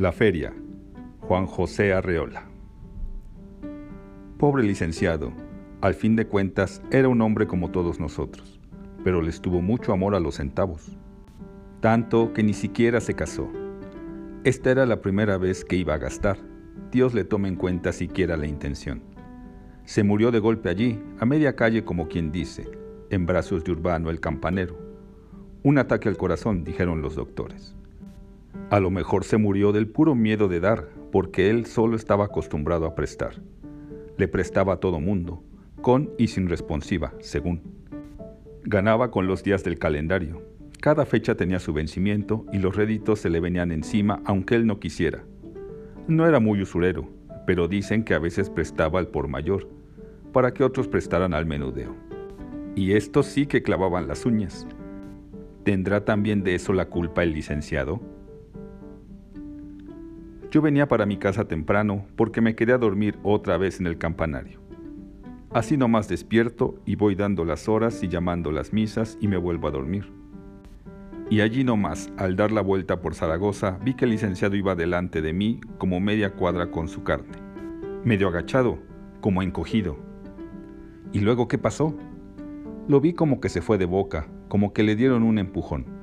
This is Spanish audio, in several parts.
La feria. Juan José Arreola. Pobre licenciado, al fin de cuentas era un hombre como todos nosotros, pero les tuvo mucho amor a los centavos, tanto que ni siquiera se casó. Esta era la primera vez que iba a gastar. Dios le tome en cuenta siquiera la intención. Se murió de golpe allí, a media calle como quien dice, en brazos de Urbano el campanero. Un ataque al corazón, dijeron los doctores. A lo mejor se murió del puro miedo de dar, porque él solo estaba acostumbrado a prestar. Le prestaba a todo mundo, con y sin responsiva, según. Ganaba con los días del calendario. Cada fecha tenía su vencimiento y los réditos se le venían encima aunque él no quisiera. No era muy usurero, pero dicen que a veces prestaba al por mayor, para que otros prestaran al menudeo. Y estos sí que clavaban las uñas. ¿Tendrá también de eso la culpa el licenciado? Yo venía para mi casa temprano porque me quería dormir otra vez en el campanario. Así nomás despierto y voy dando las horas y llamando las misas y me vuelvo a dormir. Y allí nomás, al dar la vuelta por Zaragoza, vi que el licenciado iba delante de mí como media cuadra con su carne, medio agachado, como encogido. ¿Y luego qué pasó? Lo vi como que se fue de boca, como que le dieron un empujón,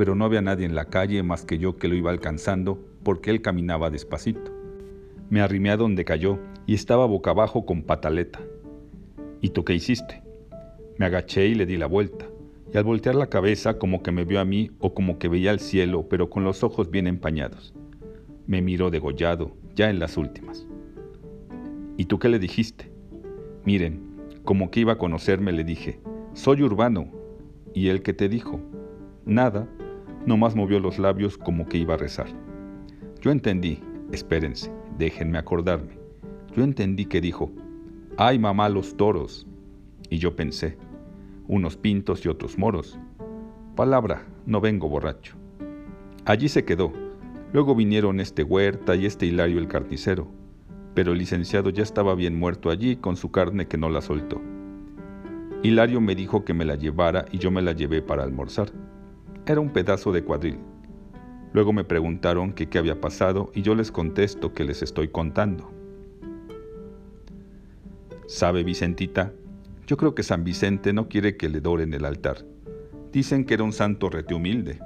pero no había nadie en la calle más que yo que lo iba alcanzando porque él caminaba despacito. Me arrimé a donde cayó y estaba boca abajo con pataleta. ¿Y tú qué hiciste? Me agaché y le di la vuelta, y al voltear la cabeza como que me vio a mí o como que veía el cielo, pero con los ojos bien empañados. Me miró degollado, ya en las últimas. ¿Y tú qué le dijiste? Miren, como que iba a conocerme, le dije, soy urbano. ¿Y él qué te dijo? Nada, nomás movió los labios como que iba a rezar. Yo entendí, espérense, déjenme acordarme. Yo entendí que dijo, ay mamá los toros. Y yo pensé, unos pintos y otros moros. Palabra, no vengo borracho. Allí se quedó. Luego vinieron este Huerta y este Hilario el carnicero, pero el licenciado ya estaba bien muerto allí con su carne que no la soltó. Hilario me dijo que me la llevara y yo me la llevé para almorzar. Era un pedazo de cuadril. Luego me preguntaron qué había pasado y yo les contesto que les estoy contando. ¿Sabe Vicentita? Yo creo que San Vicente no quiere que le doren el altar. Dicen que era un santo rete humilde.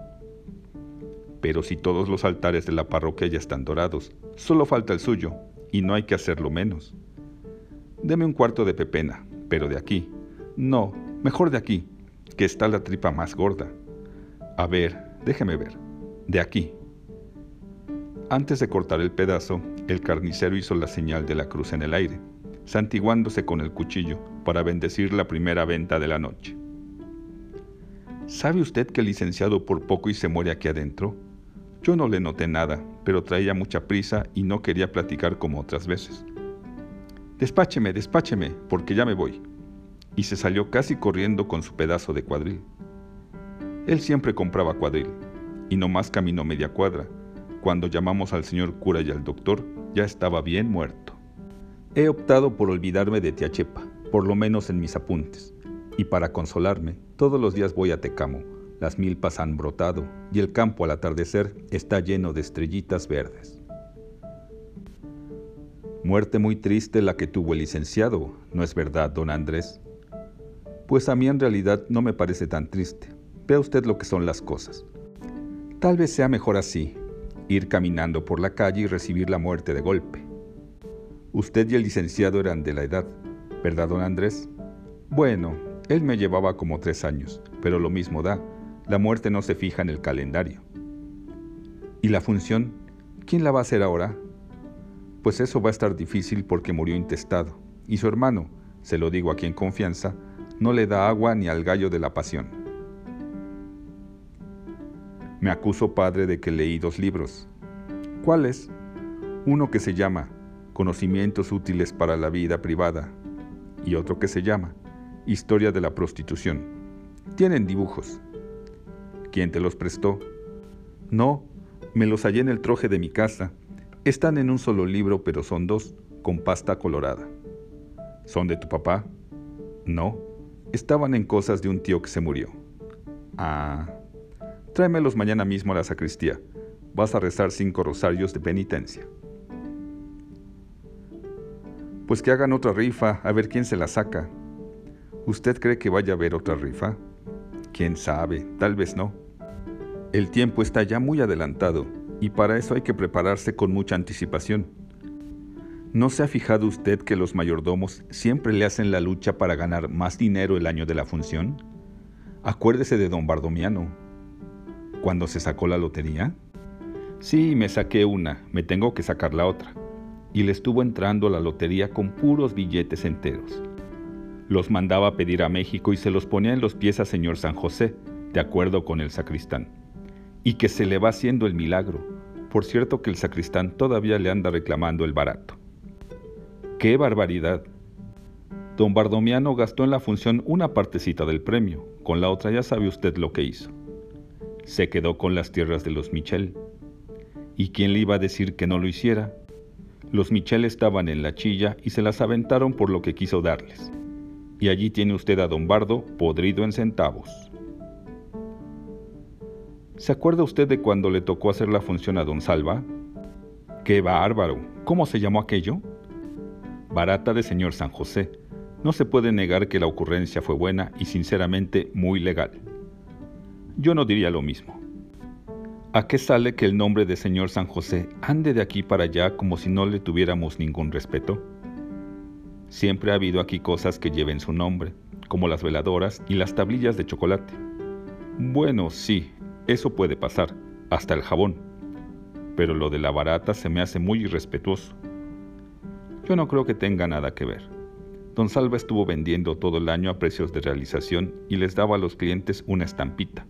Pero si todos los altares de la parroquia ya están dorados, solo falta el suyo, y no hay que hacerlo menos. Deme un cuarto de pepena, pero de aquí. No, mejor de aquí, que está la tripa más gorda. A ver, déjeme ver de aquí. Antes de cortar el pedazo, el carnicero hizo la señal de la cruz en el aire, santiguándose con el cuchillo para bendecir la primera venta de la noche. ¿Sabe usted que el licenciado por poco y se muere aquí adentro? Yo no le noté nada, pero traía mucha prisa y no quería platicar como otras veces. Despácheme, despácheme, porque ya me voy. Y se salió casi corriendo con su pedazo de cuadril. Él siempre compraba cuadril, y no más caminó media cuadra. Cuando llamamos al señor cura y al doctor, ya estaba bien muerto. He optado por olvidarme de Tiachepa, por lo menos en mis apuntes. Y para consolarme, todos los días voy a Tecamo. Las milpas han brotado y el campo al atardecer está lleno de estrellitas verdes. Muerte muy triste la que tuvo el licenciado, ¿no es verdad, don Andrés? Pues a mí en realidad no me parece tan triste. Vea usted lo que son las cosas. Tal vez sea mejor así, ir caminando por la calle y recibir la muerte de golpe. Usted y el licenciado eran de la edad, ¿verdad, don Andrés? Bueno, él me llevaba como tres años, pero lo mismo da, la muerte no se fija en el calendario. ¿Y la función? ¿Quién la va a hacer ahora? Pues eso va a estar difícil porque murió intestado, y su hermano, se lo digo aquí en confianza, no le da agua ni al gallo de la pasión. Me acuso, padre, de que leí dos libros. ¿Cuáles? Uno que se llama Conocimientos útiles para la vida privada y otro que se llama Historia de la prostitución. Tienen dibujos. ¿Quién te los prestó? No, me los hallé en el troje de mi casa. Están en un solo libro, pero son dos, con pasta colorada. ¿Son de tu papá? No, estaban en cosas de un tío que se murió. Ah, Tráemelos mañana mismo a la sacristía. vas a rezar cinco rosarios de penitencia. Pues que hagan otra rifa, a ver quién se la saca. ¿Usted cree que vaya a haber otra rifa? Quién sabe, tal vez no. El tiempo está ya muy adelantado y para eso hay que prepararse con mucha anticipación. ¿No se ha fijado usted que los mayordomos siempre le hacen la lucha para ganar más dinero el año de la función? Acuérdese de don Bardomiano. ¿Cuándo se sacó la lotería? Sí, me saqué una, me tengo que sacar la otra. Y le estuvo entrando la lotería con puros billetes enteros. Los mandaba a pedir a México y se los ponía en los pies a señor San José, de acuerdo con el sacristán. Y que se le va haciendo el milagro. Por cierto que el sacristán todavía le anda reclamando el barato. ¡Qué barbaridad! Don Bardomiano gastó en la función una partecita del premio, con la otra ya sabe usted lo que hizo. Se quedó con las tierras de los Michel. ¿Y quién le iba a decir que no lo hiciera? Los Michel estaban en la chilla y se las aventaron por lo que quiso darles. Y allí tiene usted a don Bardo podrido en centavos. ¿Se acuerda usted de cuando le tocó hacer la función a don Salva? ¡Qué bárbaro! ¿Cómo se llamó aquello? Barata de señor San José. No se puede negar que la ocurrencia fue buena y sinceramente muy legal. Yo no diría lo mismo. ¿A qué sale que el nombre de señor San José ande de aquí para allá como si no le tuviéramos ningún respeto? Siempre ha habido aquí cosas que lleven su nombre, como las veladoras y las tablillas de chocolate. Bueno, sí, eso puede pasar, hasta el jabón. Pero lo de la barata se me hace muy irrespetuoso. Yo no creo que tenga nada que ver. Don Salva estuvo vendiendo todo el año a precios de realización y les daba a los clientes una estampita.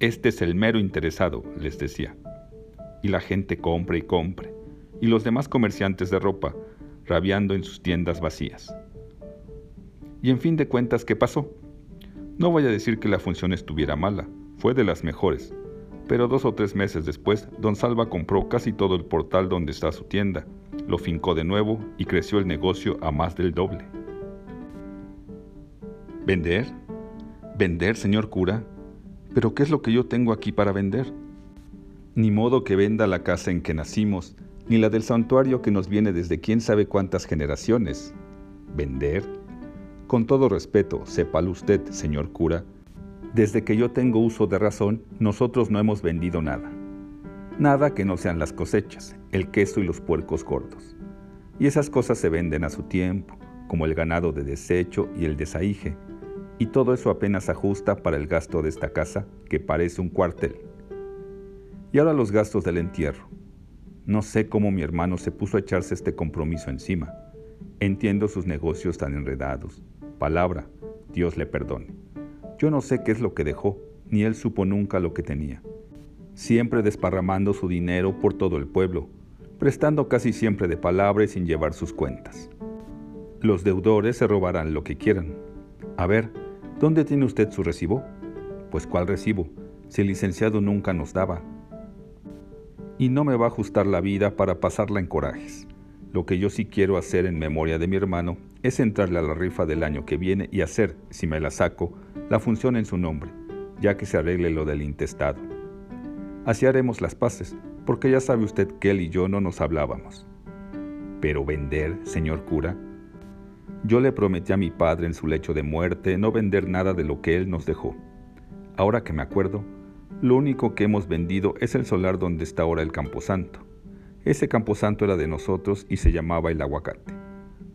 Este es el mero interesado, les decía. Y la gente compra y compra, y los demás comerciantes de ropa, rabiando en sus tiendas vacías. Y en fin de cuentas, ¿qué pasó? No voy a decir que la función estuviera mala, fue de las mejores, pero dos o tres meses después, don Salva compró casi todo el portal donde está su tienda, lo fincó de nuevo y creció el negocio a más del doble. ¿Vender? ¿Vender, señor cura? Pero ¿qué es lo que yo tengo aquí para vender? Ni modo que venda la casa en que nacimos, ni la del santuario que nos viene desde quién sabe cuántas generaciones. ¿Vender? Con todo respeto, sépalo usted, señor cura, desde que yo tengo uso de razón, nosotros no hemos vendido nada. Nada que no sean las cosechas, el queso y los puercos gordos. Y esas cosas se venden a su tiempo, como el ganado de desecho y el desaige, y todo eso apenas ajusta para el gasto de esta casa, que parece un cuartel. Y ahora los gastos del entierro. No sé cómo mi hermano se puso a echarse este compromiso encima. Entiendo sus negocios tan enredados. Palabra, Dios le perdone. Yo no sé qué es lo que dejó, ni él supo nunca lo que tenía. Siempre desparramando su dinero por todo el pueblo, prestando casi siempre de palabra y sin llevar sus cuentas. Los deudores se robarán lo que quieran. A ver, ¿Dónde tiene usted su recibo? Pues ¿cuál recibo? Si el licenciado nunca nos daba. Y no me va a ajustar la vida para pasarla en corajes. Lo que yo sí quiero hacer en memoria de mi hermano es entrarle a la rifa del año que viene y hacer, si me la saco, la función en su nombre, ya que se arregle lo del intestado. Así haremos las paces, porque ya sabe usted que él y yo no nos hablábamos. Pero vender, señor cura, yo le prometí a mi padre en su lecho de muerte no vender nada de lo que él nos dejó. Ahora que me acuerdo, lo único que hemos vendido es el solar donde está ahora el camposanto. Ese camposanto era de nosotros y se llamaba el aguacate,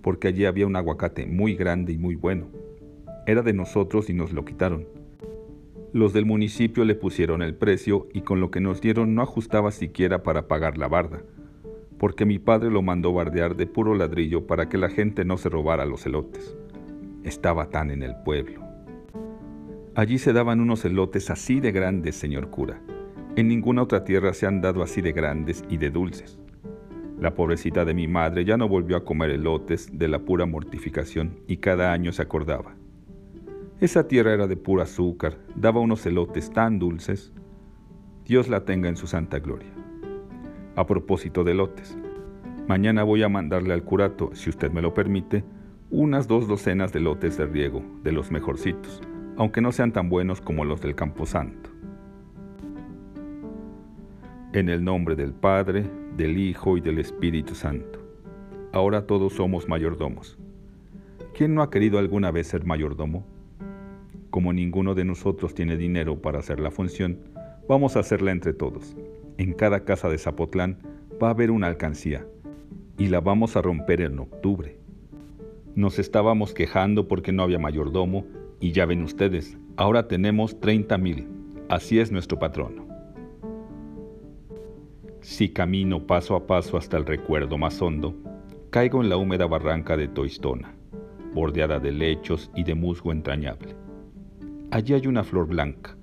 porque allí había un aguacate muy grande y muy bueno. Era de nosotros y nos lo quitaron. Los del municipio le pusieron el precio y con lo que nos dieron no ajustaba siquiera para pagar la barda porque mi padre lo mandó bardear de puro ladrillo para que la gente no se robara los elotes. Estaba tan en el pueblo. Allí se daban unos elotes así de grandes, señor cura. En ninguna otra tierra se han dado así de grandes y de dulces. La pobrecita de mi madre ya no volvió a comer elotes de la pura mortificación y cada año se acordaba. Esa tierra era de puro azúcar, daba unos elotes tan dulces. Dios la tenga en su santa gloria. A propósito de lotes, mañana voy a mandarle al curato, si usted me lo permite, unas dos docenas de lotes de riego, de los mejorcitos, aunque no sean tan buenos como los del Camposanto. En el nombre del Padre, del Hijo y del Espíritu Santo. Ahora todos somos mayordomos. ¿Quién no ha querido alguna vez ser mayordomo? Como ninguno de nosotros tiene dinero para hacer la función, vamos a hacerla entre todos. En cada casa de Zapotlán va a haber una alcancía y la vamos a romper en octubre. Nos estábamos quejando porque no había mayordomo y ya ven ustedes, ahora tenemos 30 mil. Así es nuestro patrono. Si camino paso a paso hasta el recuerdo más hondo, caigo en la húmeda barranca de Toistona, bordeada de lechos y de musgo entrañable. Allí hay una flor blanca,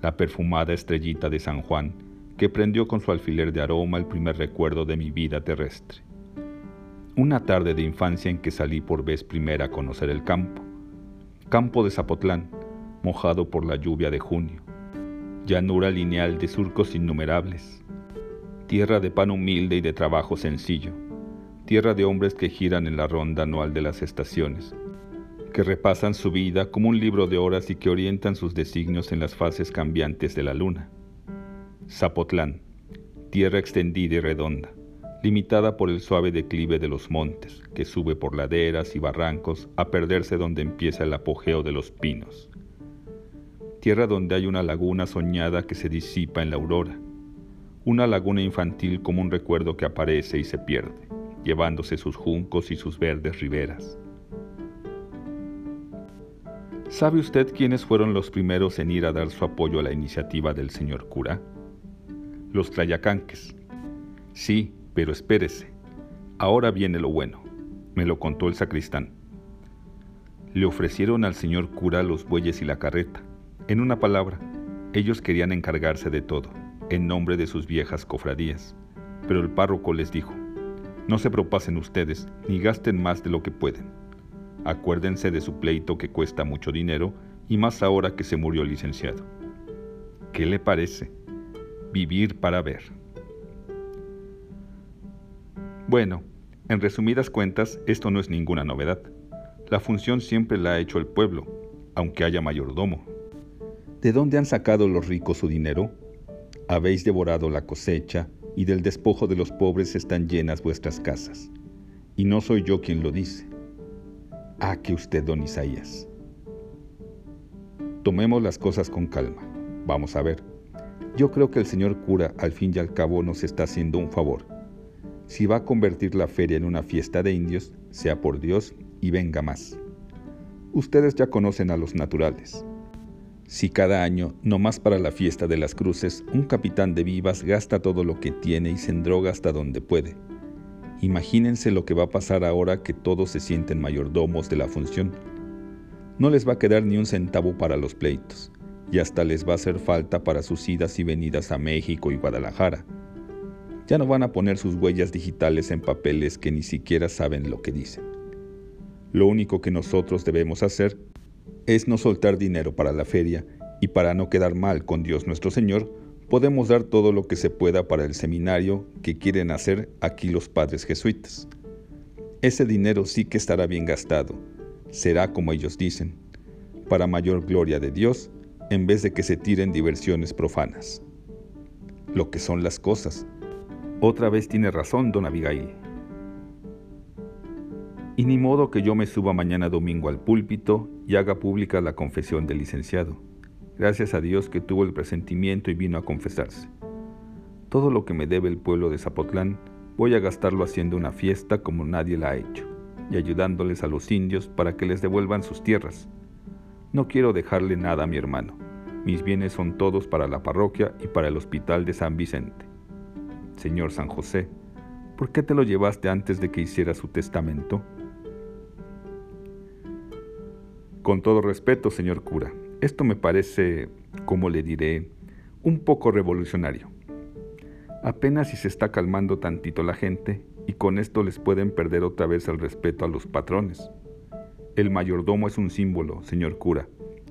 la perfumada estrellita de San Juan, que prendió con su alfiler de aroma el primer recuerdo de mi vida terrestre. Una tarde de infancia en que salí por vez primera a conocer el campo, campo de Zapotlán, mojado por la lluvia de junio, llanura lineal de surcos innumerables, tierra de pan humilde y de trabajo sencillo, tierra de hombres que giran en la ronda anual de las estaciones, que repasan su vida como un libro de horas y que orientan sus designios en las fases cambiantes de la luna. Zapotlán, tierra extendida y redonda, limitada por el suave declive de los montes, que sube por laderas y barrancos a perderse donde empieza el apogeo de los pinos. Tierra donde hay una laguna soñada que se disipa en la aurora, una laguna infantil como un recuerdo que aparece y se pierde, llevándose sus juncos y sus verdes riberas. ¿Sabe usted quiénes fueron los primeros en ir a dar su apoyo a la iniciativa del señor cura? Los tlayacanques. Sí, pero espérese. Ahora viene lo bueno. Me lo contó el sacristán. Le ofrecieron al señor cura los bueyes y la carreta. En una palabra, ellos querían encargarse de todo en nombre de sus viejas cofradías. Pero el párroco les dijo, no se propasen ustedes ni gasten más de lo que pueden. Acuérdense de su pleito que cuesta mucho dinero y más ahora que se murió el licenciado. ¿Qué le parece? Vivir para ver. Bueno, en resumidas cuentas, esto no es ninguna novedad. La función siempre la ha hecho el pueblo, aunque haya mayordomo. ¿De dónde han sacado los ricos su dinero? Habéis devorado la cosecha, y del despojo de los pobres están llenas vuestras casas. Y no soy yo quien lo dice. Ah, que usted, don Isaías. Tomemos las cosas con calma. Vamos a ver. Yo creo que el señor cura al fin y al cabo nos está haciendo un favor. Si va a convertir la feria en una fiesta de indios, sea por Dios y venga más. Ustedes ya conocen a los naturales. Si cada año, no más para la fiesta de las cruces, un capitán de vivas gasta todo lo que tiene y se endroga hasta donde puede. Imagínense lo que va a pasar ahora que todos se sienten mayordomos de la función. No les va a quedar ni un centavo para los pleitos, y hasta les va a hacer falta para sus idas y venidas a México y Guadalajara. Ya no van a poner sus huellas digitales en papeles que ni siquiera saben lo que dicen. Lo único que nosotros debemos hacer es no soltar dinero para la feria y para no quedar mal con Dios nuestro Señor, podemos dar todo lo que se pueda para el seminario que quieren hacer aquí los padres jesuitas. Ese dinero sí que estará bien gastado, será como ellos dicen, para mayor gloria de Dios, en vez de que se tiren diversiones profanas. Lo que son las cosas. Otra vez tiene razón don Abigail. Y ni modo que yo me suba mañana domingo al púlpito y haga pública la confesión del licenciado. Gracias a Dios que tuvo el presentimiento y vino a confesarse. Todo lo que me debe el pueblo de Zapotlán voy a gastarlo haciendo una fiesta como nadie la ha hecho y ayudándoles a los indios para que les devuelvan sus tierras. No quiero dejarle nada a mi hermano. Mis bienes son todos para la parroquia y para el hospital de San Vicente. Señor San José, ¿por qué te lo llevaste antes de que hiciera su testamento? Con todo respeto, señor cura, esto me parece, como le diré, un poco revolucionario. Apenas si se está calmando tantito la gente y con esto les pueden perder otra vez el respeto a los patrones. El mayordomo es un símbolo, señor cura,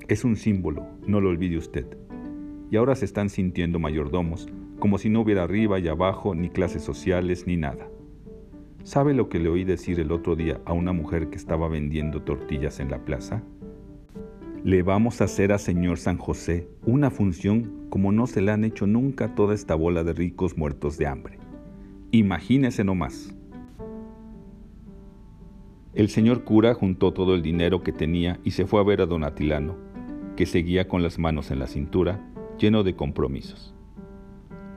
es un símbolo, no lo olvide usted. Y ahora se están sintiendo mayordomos, como si no hubiera arriba y abajo ni clases sociales ni nada. ¿Sabe lo que le oí decir el otro día a una mujer que estaba vendiendo tortillas en la plaza? Le vamos a hacer a señor San José una función como no se le han hecho nunca toda esta bola de ricos muertos de hambre. Imagínese nomás. El señor cura juntó todo el dinero que tenía y se fue a ver a don Atilano, que seguía con las manos en la cintura, lleno de compromisos.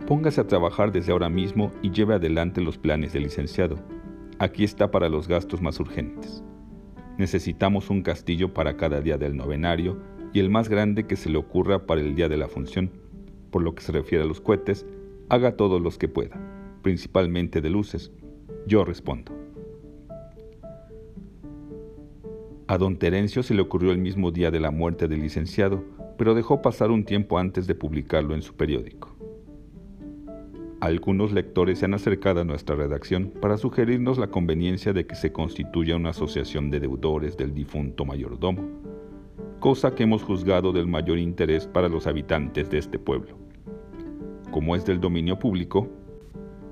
Póngase a trabajar desde ahora mismo y lleve adelante los planes del licenciado. Aquí está para los gastos más urgentes. Necesitamos un castillo para cada día del novenario y el más grande que se le ocurra para el día de la función. Por lo que se refiere a los cohetes, haga todos los que pueda, principalmente de luces. Yo respondo. A don Terencio se le ocurrió el mismo día de la muerte del licenciado, pero dejó pasar un tiempo antes de publicarlo en su periódico. Algunos lectores se han acercado a nuestra redacción para sugerirnos la conveniencia de que se constituya una asociación de deudores del difunto mayordomo, cosa que hemos juzgado del mayor interés para los habitantes de este pueblo. Como es del dominio público,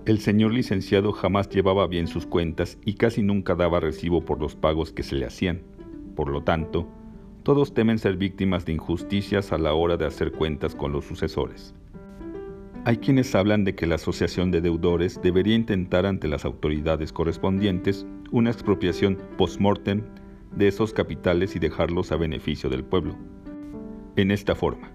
el señor licenciado jamás llevaba bien sus cuentas y casi nunca daba recibo por los pagos que se le hacían. Por lo tanto, todos temen ser víctimas de injusticias a la hora de hacer cuentas con los sucesores. Hay quienes hablan de que la Asociación de Deudores debería intentar ante las autoridades correspondientes una expropiación post-mortem de esos capitales y dejarlos a beneficio del pueblo. En esta forma,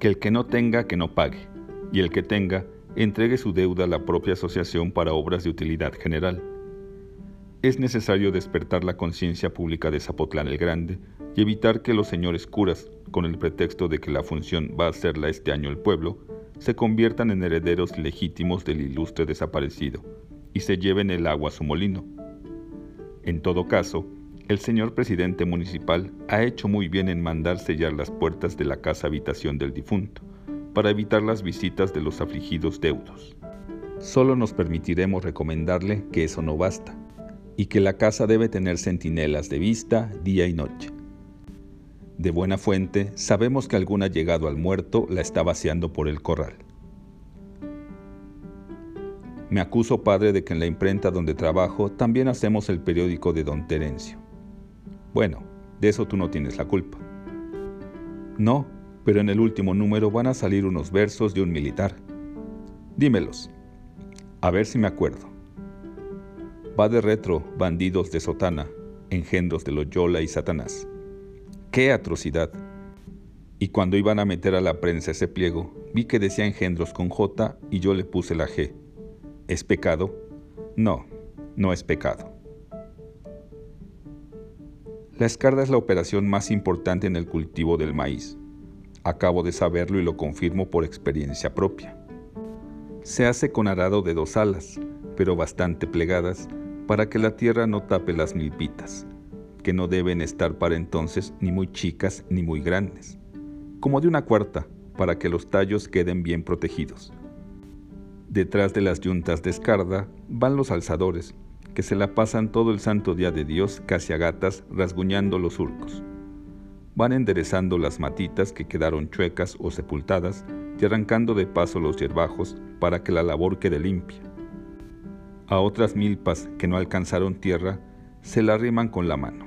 que el que no tenga que no pague, y el que tenga entregue su deuda a la propia asociación para obras de utilidad general. Es necesario despertar la conciencia pública de Zapotlán el Grande y evitar que los señores curas, con el pretexto de que la función va a hacerla este año el pueblo, se conviertan en herederos legítimos del ilustre desaparecido y se lleven el agua a su molino. En todo caso, el señor presidente municipal ha hecho muy bien en mandar sellar las puertas de la casa habitación del difunto, para evitar las visitas de los afligidos deudos. Solo nos permitiremos recomendarle que eso no basta, y que la casa debe tener centinelas de vista día y noche de buena fuente, sabemos que algún llegado al muerto la está vaciando por el corral. Me acuso, padre, de que en la imprenta donde trabajo también hacemos el periódico de don Terencio. Bueno, de eso tú no tienes la culpa. No, pero en el último número van a salir unos versos de un militar. Dímelos. A ver si me acuerdo. Va de retro, bandidos de sotana, engendros de Loyola y Satanás. ¡Qué atrocidad! Y cuando iban a meter a la prensa ese pliego, vi que decía engendros con J y yo le puse la G. ¿Es pecado? No, no es pecado. La escarda es la operación más importante en el cultivo del maíz. Acabo de saberlo y lo confirmo por experiencia propia. Se hace con arado de dos alas, pero bastante plegadas, para que la tierra no tape las milpitas que no deben estar para entonces ni muy chicas ni muy grandes, como de una cuarta, para que los tallos queden bien protegidos. Detrás de las yuntas de escarda van los alzadores, que se la pasan todo el santo día de Dios casi a gatas rasguñando los surcos. Van enderezando las matitas que quedaron chuecas o sepultadas y arrancando de paso los hierbajos para que la labor quede limpia. A otras milpas que no alcanzaron tierra se la arriman con la mano.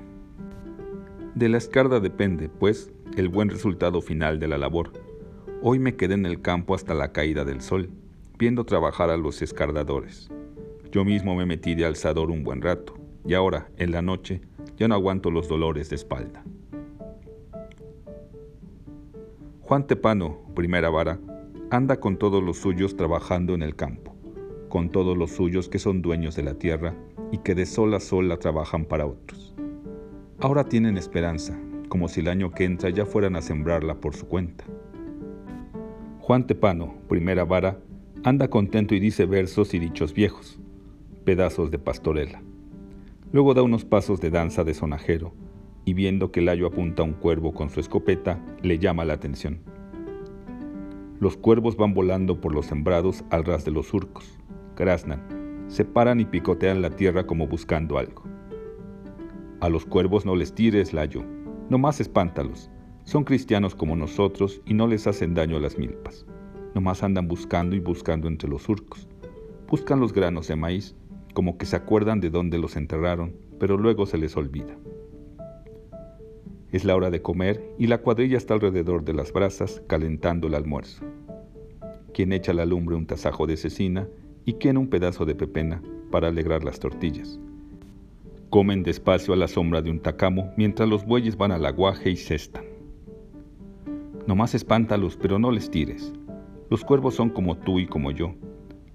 De la escarda depende, pues, el buen resultado final de la labor. Hoy me quedé en el campo hasta la caída del sol, viendo trabajar a los escardadores. Yo mismo me metí de alzador un buen rato, y ahora, en la noche, ya no aguanto los dolores de espalda. Juan Tepano, primera vara, anda con todos los suyos trabajando en el campo, con todos los suyos que son dueños de la tierra y que de sol a sol la trabajan para otros. Ahora tienen esperanza, como si el año que entra ya fueran a sembrarla por su cuenta. Juan Tepano, primera vara, anda contento y dice versos y dichos viejos, pedazos de pastorela. Luego da unos pasos de danza de sonajero y viendo que Layo apunta a un cuervo con su escopeta, le llama la atención. Los cuervos van volando por los sembrados al ras de los surcos, graznan, se paran y picotean la tierra como buscando algo. A los cuervos no les tires, Layo, no más espántalos. Son cristianos como nosotros y no les hacen daño a las milpas. Nomás andan buscando y buscando entre los surcos. Buscan los granos de maíz, como que se acuerdan de dónde los enterraron, pero luego se les olvida. Es la hora de comer y la cuadrilla está alrededor de las brasas calentando el almuerzo. Quien echa a la lumbre un tasajo de cecina y quien un pedazo de pepena para alegrar las tortillas. Comen despacio a la sombra de un tacamo mientras los bueyes van al aguaje y cestan. Nomás espántalos, pero no les tires. Los cuervos son como tú y como yo.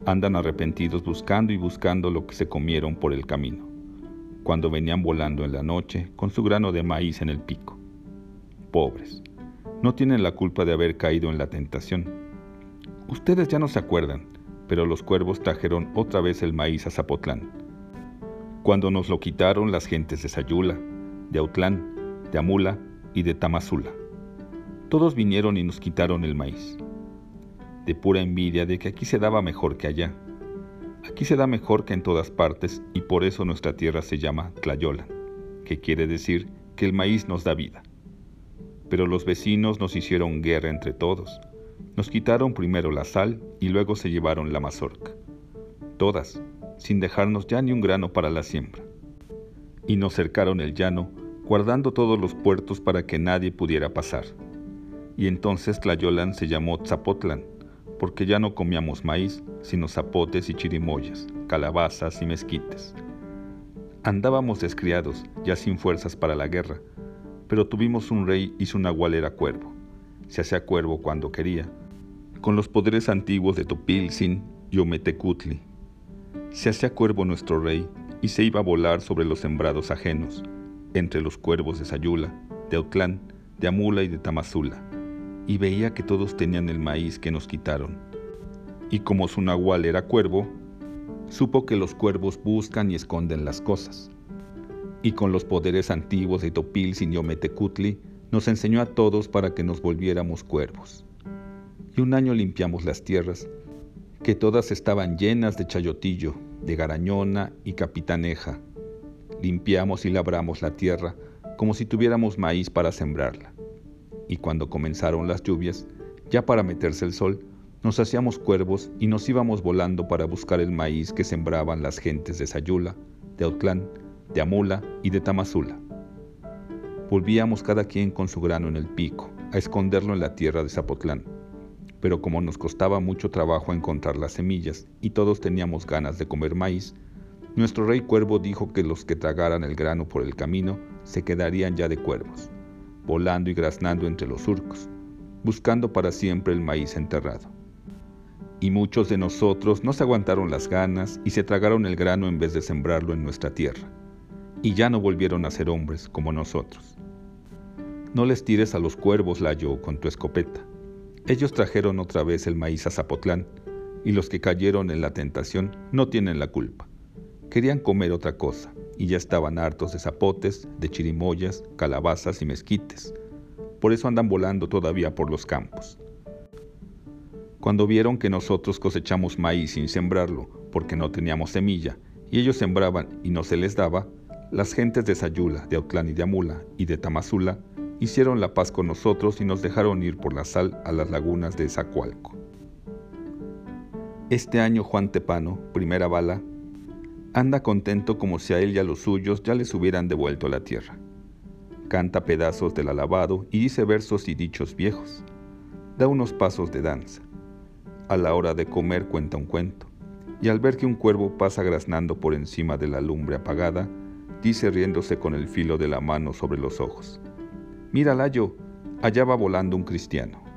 Andan arrepentidos buscando y buscando lo que se comieron por el camino cuando venían volando en la noche con su grano de maíz en el pico. Pobres, no tienen la culpa de haber caído en la tentación. Ustedes ya no se acuerdan, pero los cuervos trajeron otra vez el maíz a Zapotlán. Cuando nos lo quitaron las gentes de Sayula, de Autlán, de Amula y de Tamazula. Todos vinieron y nos quitaron el maíz. De pura envidia de que aquí se daba mejor que allá Aquí se da mejor que en todas partes y por eso nuestra tierra se llama Tlayolan, que quiere decir que el maíz nos da vida. Pero los vecinos nos hicieron guerra entre todos. Nos quitaron primero la sal y luego se llevaron la mazorca. Todas, sin dejarnos ya ni un grano para la siembra. Y nos cercaron el llano, guardando todos los puertos para que nadie pudiera pasar. Y entonces Tlayolan se llamó Zapotlan, porque ya no comíamos maíz, sino zapotes y chirimoyas, calabazas y mezquites. Andábamos descriados, ya sin fuerzas para la guerra, pero tuvimos un rey y su nahual era cuervo. Se hacía cuervo cuando quería, con los poderes antiguos de Topilzin y Ometecutli. Se hacía cuervo nuestro rey y se iba a volar sobre los sembrados ajenos, entre los cuervos de Sayula, de Autlán, de Amula y de Tamazula y veía que todos tenían el maíz que nos quitaron. Y como su nahual era cuervo, supo que los cuervos buscan y esconden las cosas. Y con los poderes antiguos de Topil Metecutli, nos enseñó a todos para que nos volviéramos cuervos. Y un año limpiamos las tierras, que todas estaban llenas de chayotillo, de garañona y capitaneja. Limpiamos y labramos la tierra como si tuviéramos maíz para sembrarla y cuando comenzaron las lluvias, ya para meterse el sol, nos hacíamos cuervos y nos íbamos volando para buscar el maíz que sembraban las gentes de Sayula, de Autlán, de Amula y de Tamazula. Volvíamos cada quien con su grano en el pico, a esconderlo en la tierra de Zapotlán. Pero como nos costaba mucho trabajo encontrar las semillas y todos teníamos ganas de comer maíz, nuestro rey cuervo dijo que los que tragaran el grano por el camino se quedarían ya de cuervos volando y graznando entre los surcos, buscando para siempre el maíz enterrado. Y muchos de nosotros no se aguantaron las ganas y se tragaron el grano en vez de sembrarlo en nuestra tierra, y ya no volvieron a ser hombres como nosotros. No les tires a los cuervos, Layo, con tu escopeta. Ellos trajeron otra vez el maíz a Zapotlán, y los que cayeron en la tentación no tienen la culpa. Querían comer otra cosa, y ya estaban hartos de zapotes, de chirimoyas, calabazas y mezquites. Por eso andan volando todavía por los campos. Cuando vieron que nosotros cosechamos maíz sin sembrarlo, porque no teníamos semilla, y ellos sembraban y no se les daba, las gentes de Sayula, de Autlán y de Amula y de Tamazula hicieron la paz con nosotros y nos dejaron ir por la sal a las lagunas de Zacualco. Este año Juan Tepano, primera bala, Anda contento como si a él y a los suyos ya les hubieran devuelto la tierra. Canta pedazos del alabado y dice versos y dichos viejos. Da unos pasos de danza. A la hora de comer cuenta un cuento. Y al ver que un cuervo pasa graznando por encima de la lumbre apagada, dice riéndose con el filo de la mano sobre los ojos. Mira, Layo, allá va volando un cristiano.